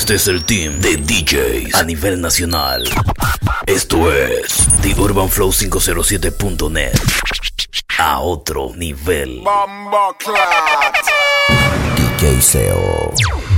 Este es el team de DJs a nivel nacional. Esto es The Urban Flow 507.net. A otro nivel. DJ SEO.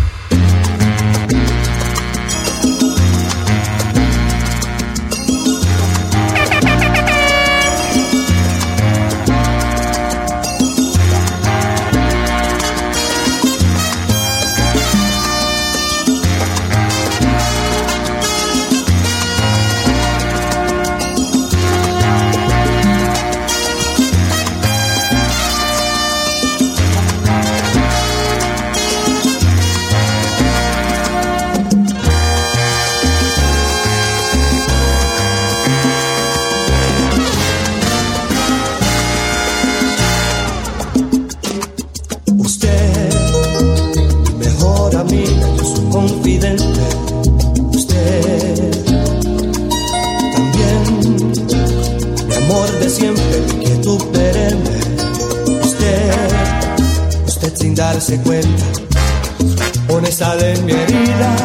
Darse cuenta, pone sal en mi herida.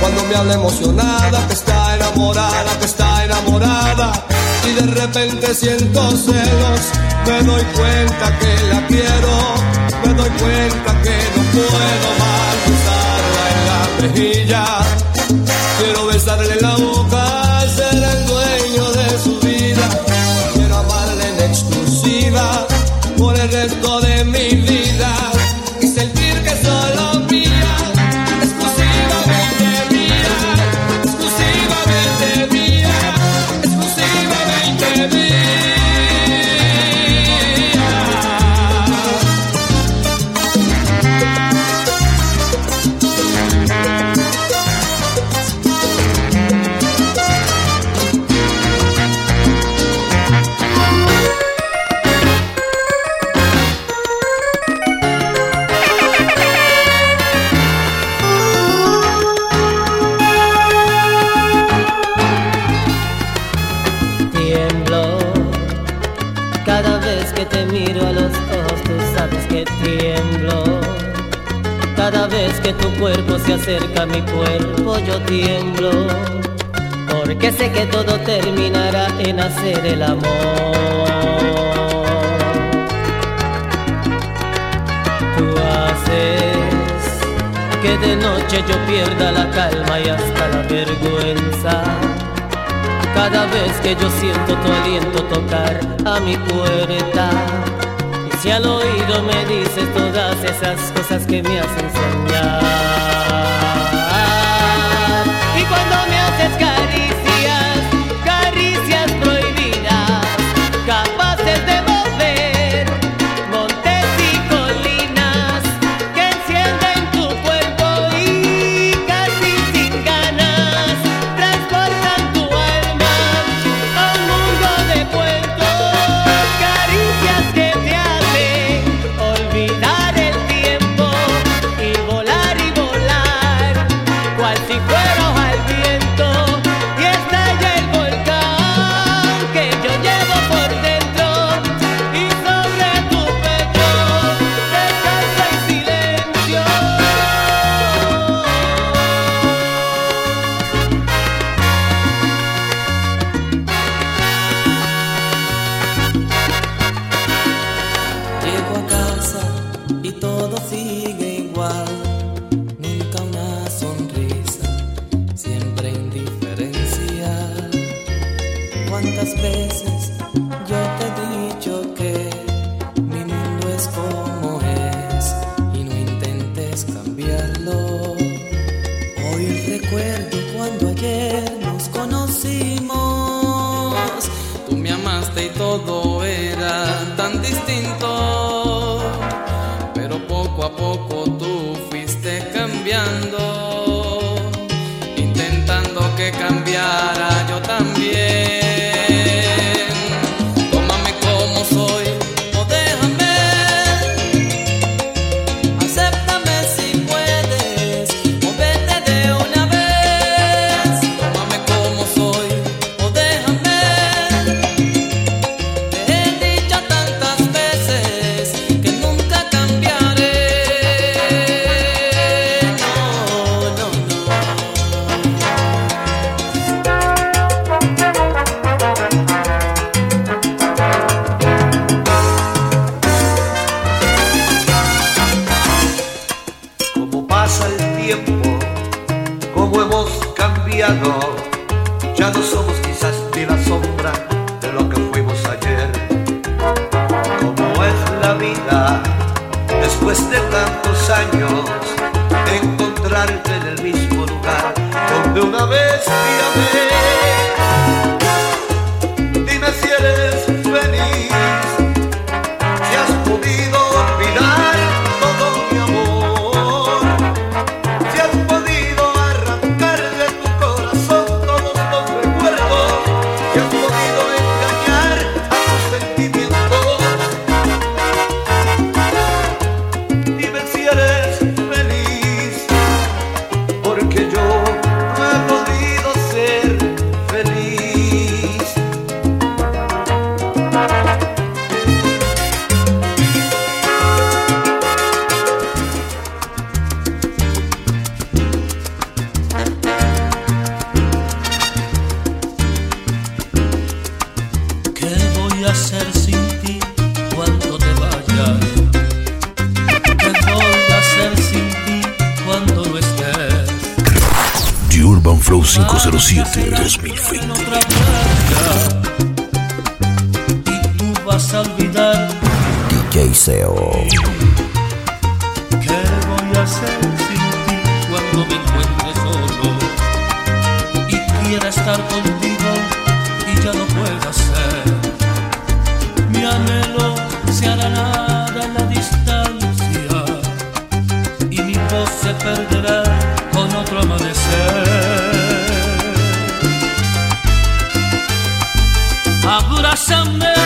Cuando me habla emocionada, que está enamorada, que está enamorada. Y de repente siento celos, me doy cuenta que la quiero, me doy cuenta que no puedo más besarla en la mejilla. Quiero besarle la boca, ser el dueño de su vida. Quiero amarla en exclusiva por el resto de mi se acerca a mi cuerpo yo tiemblo, porque sé que todo terminará en hacer el amor. Tú haces que de noche yo pierda la calma y hasta la vergüenza. Cada vez que yo siento tu aliento tocar a mi puerta. Y si al oído me dices todas esas cosas que me hacen soñar. pasa si fuera. Blossom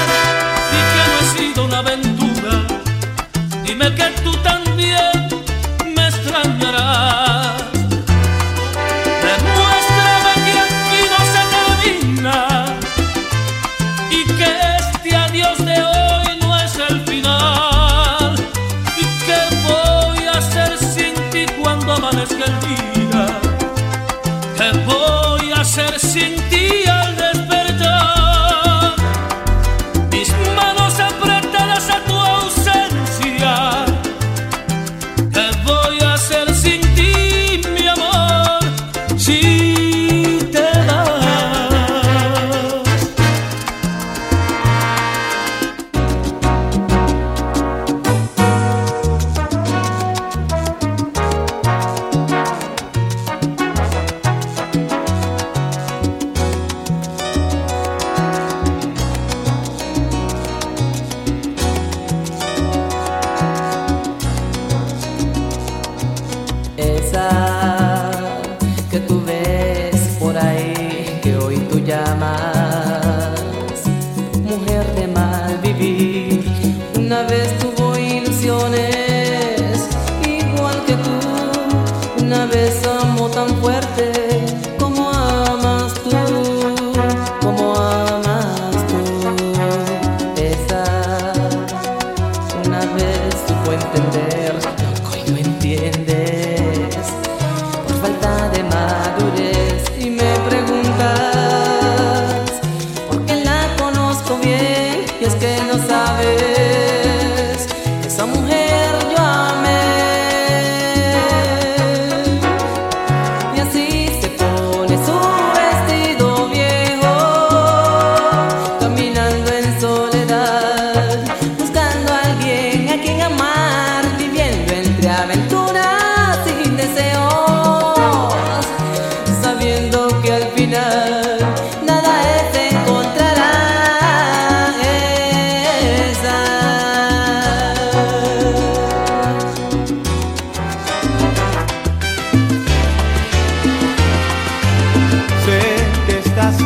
Ezazu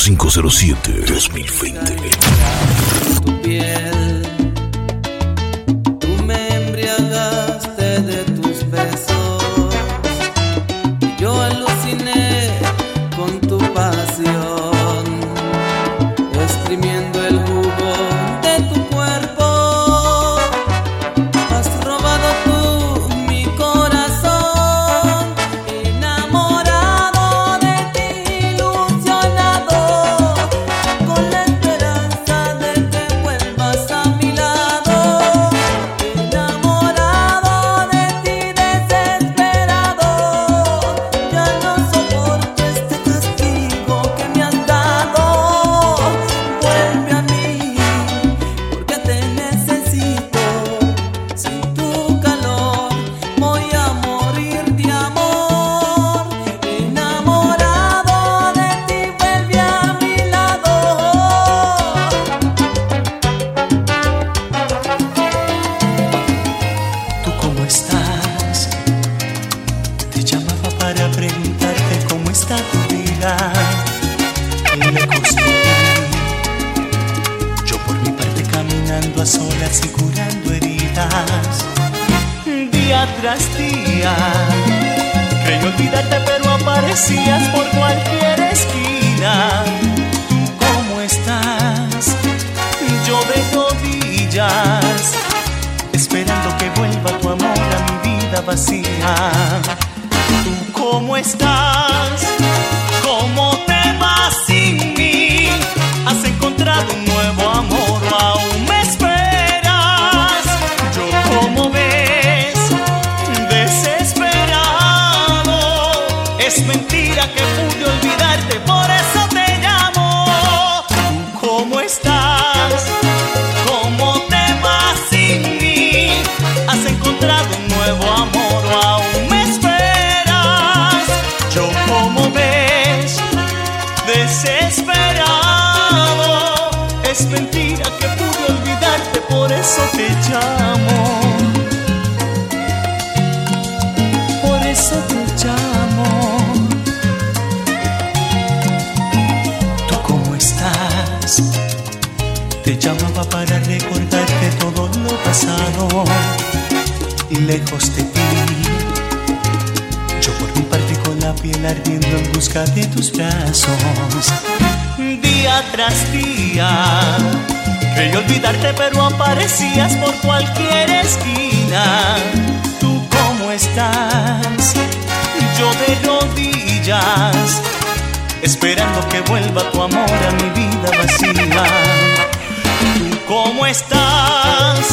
0507 2020. esperando que vuelva tu amor a mi vida vacía. Cómo estás?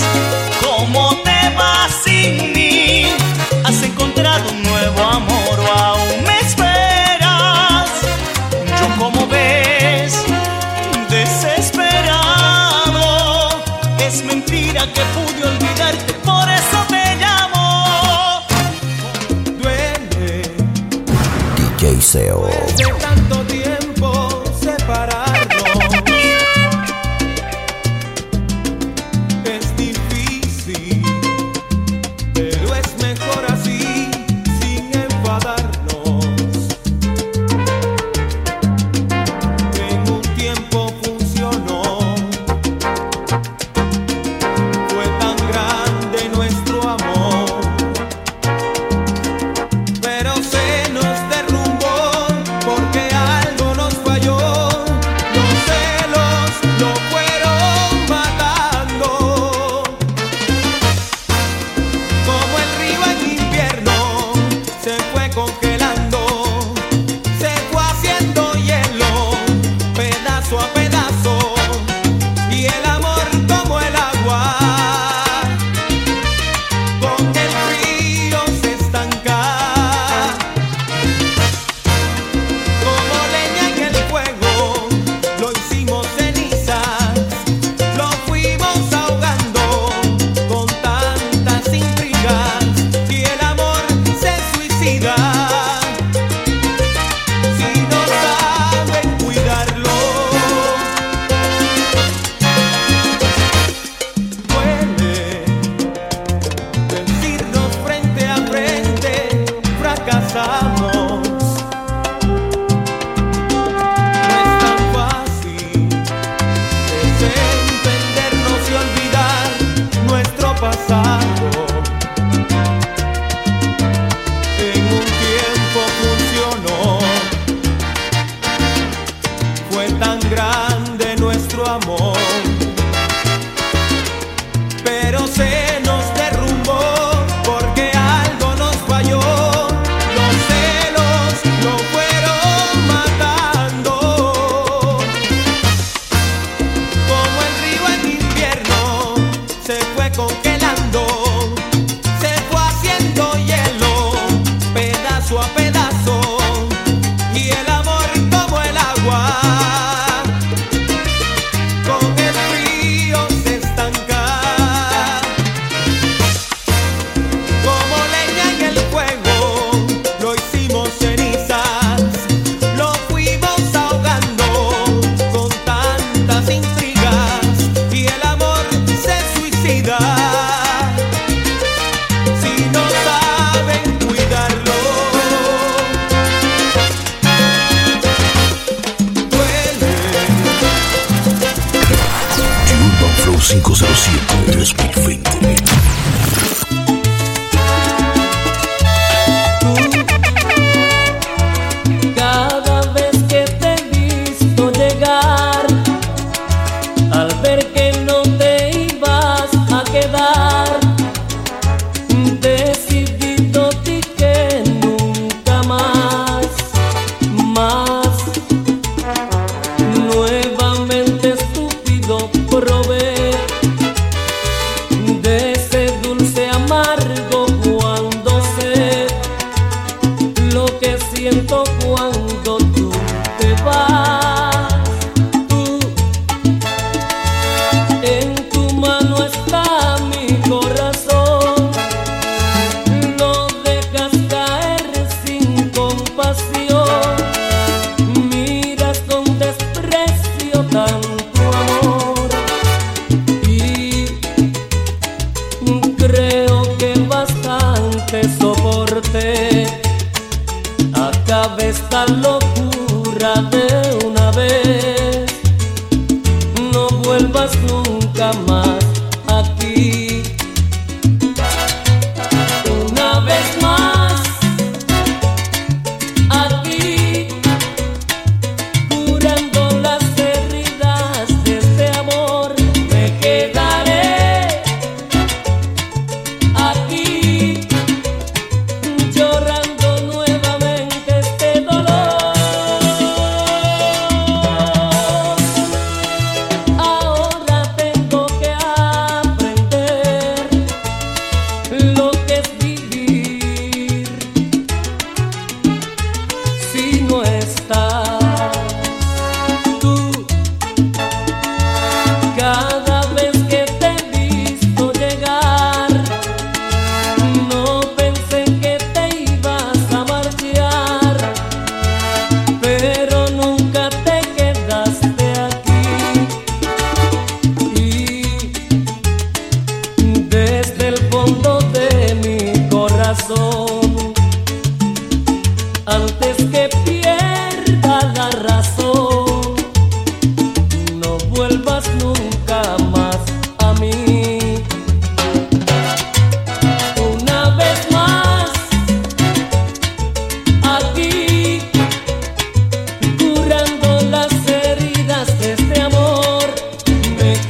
¿Cómo te vas sin mí? Has encontrado un nuevo amor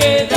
Y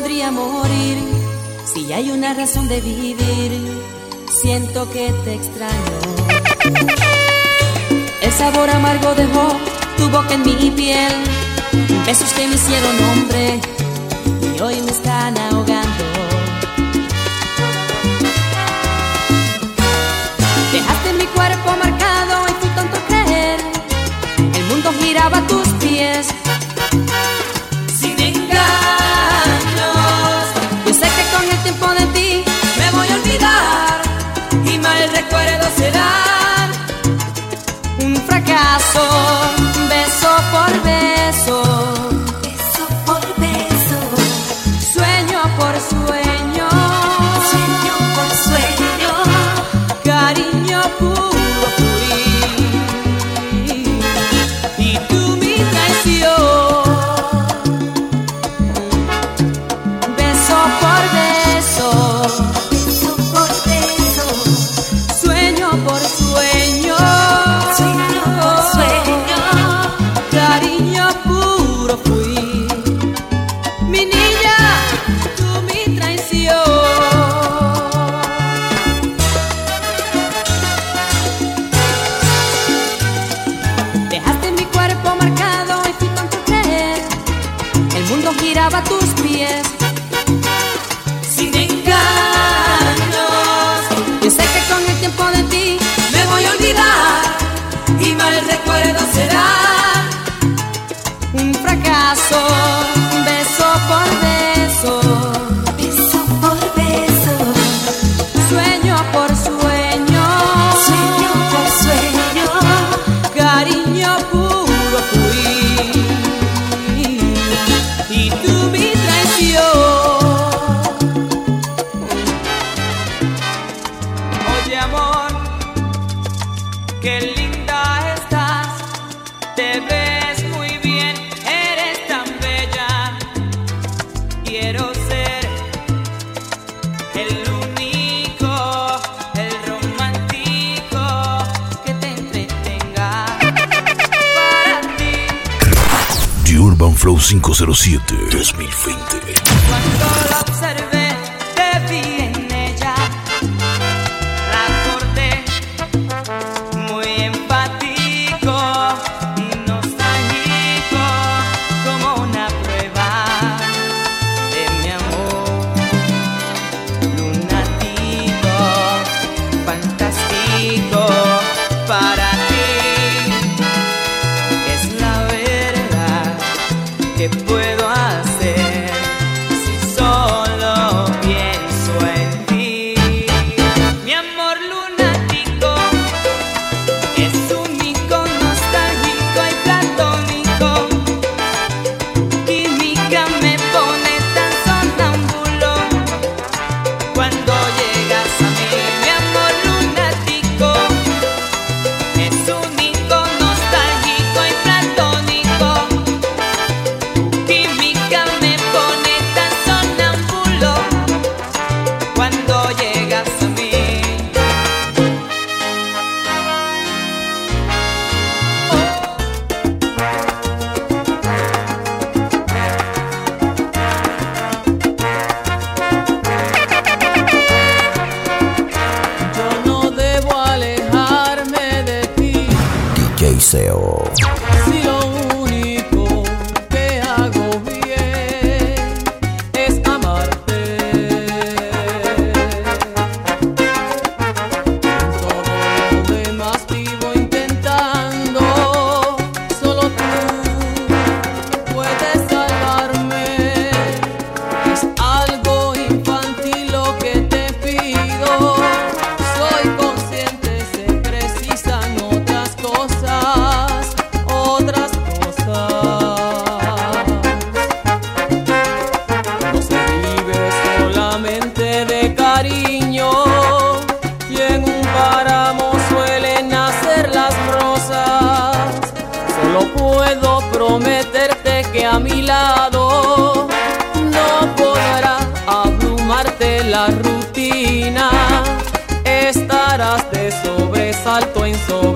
podría morir si hay una razón de vivir. Siento que te extraño. El sabor amargo dejó tu boca en mi piel. Besos que me hicieron hombre y hoy me están qué linda estás, te ves muy bien, eres tan bella. Quiero ser el único, el romántico que te entretenga para ti. 507 2020. cuando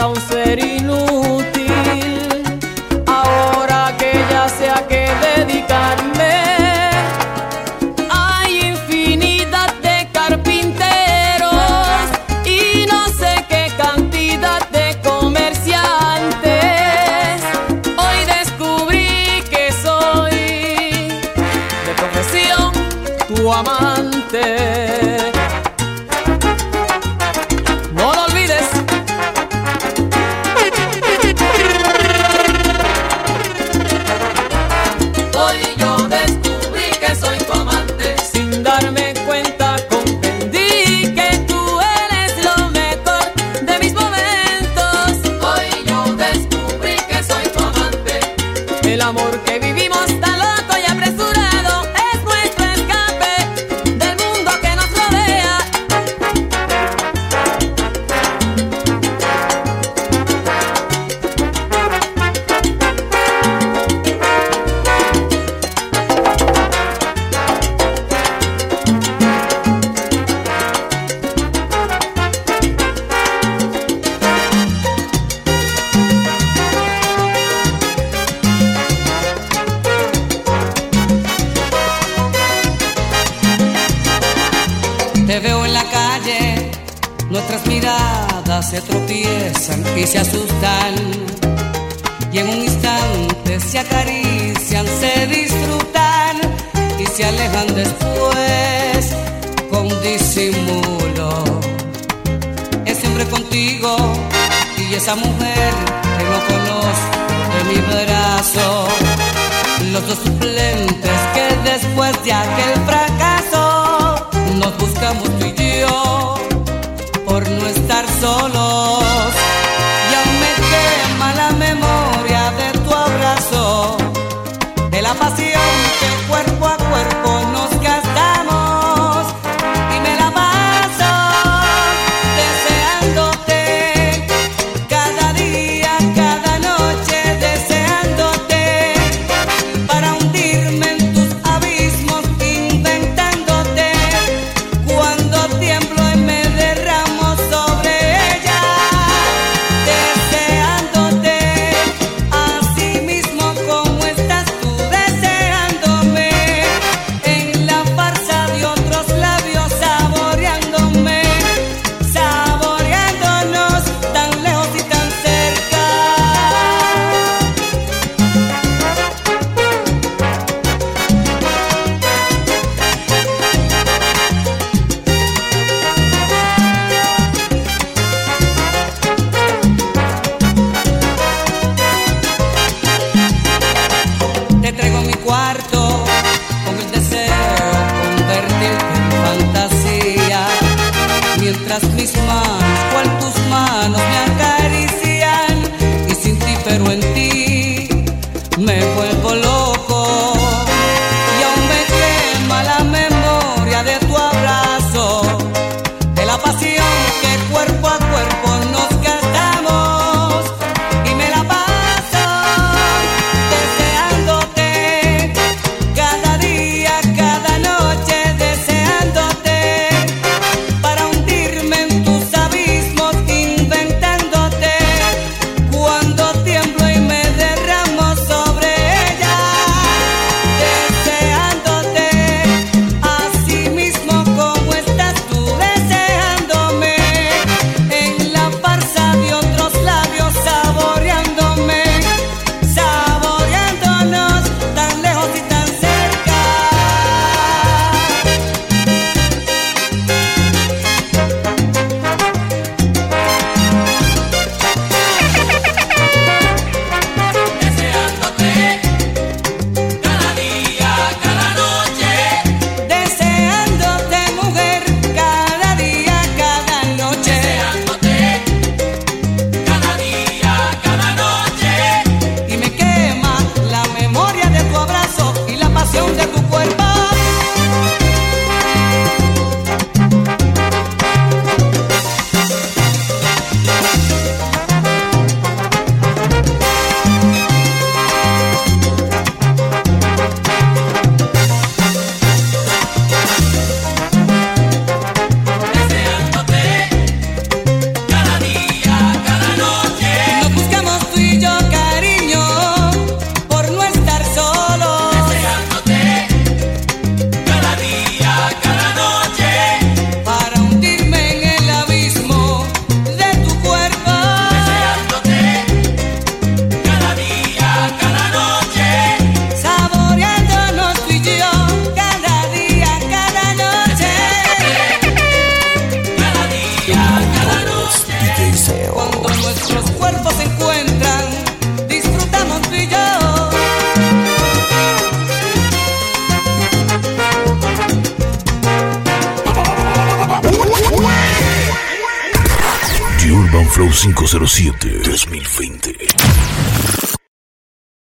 tão sereno se asustan.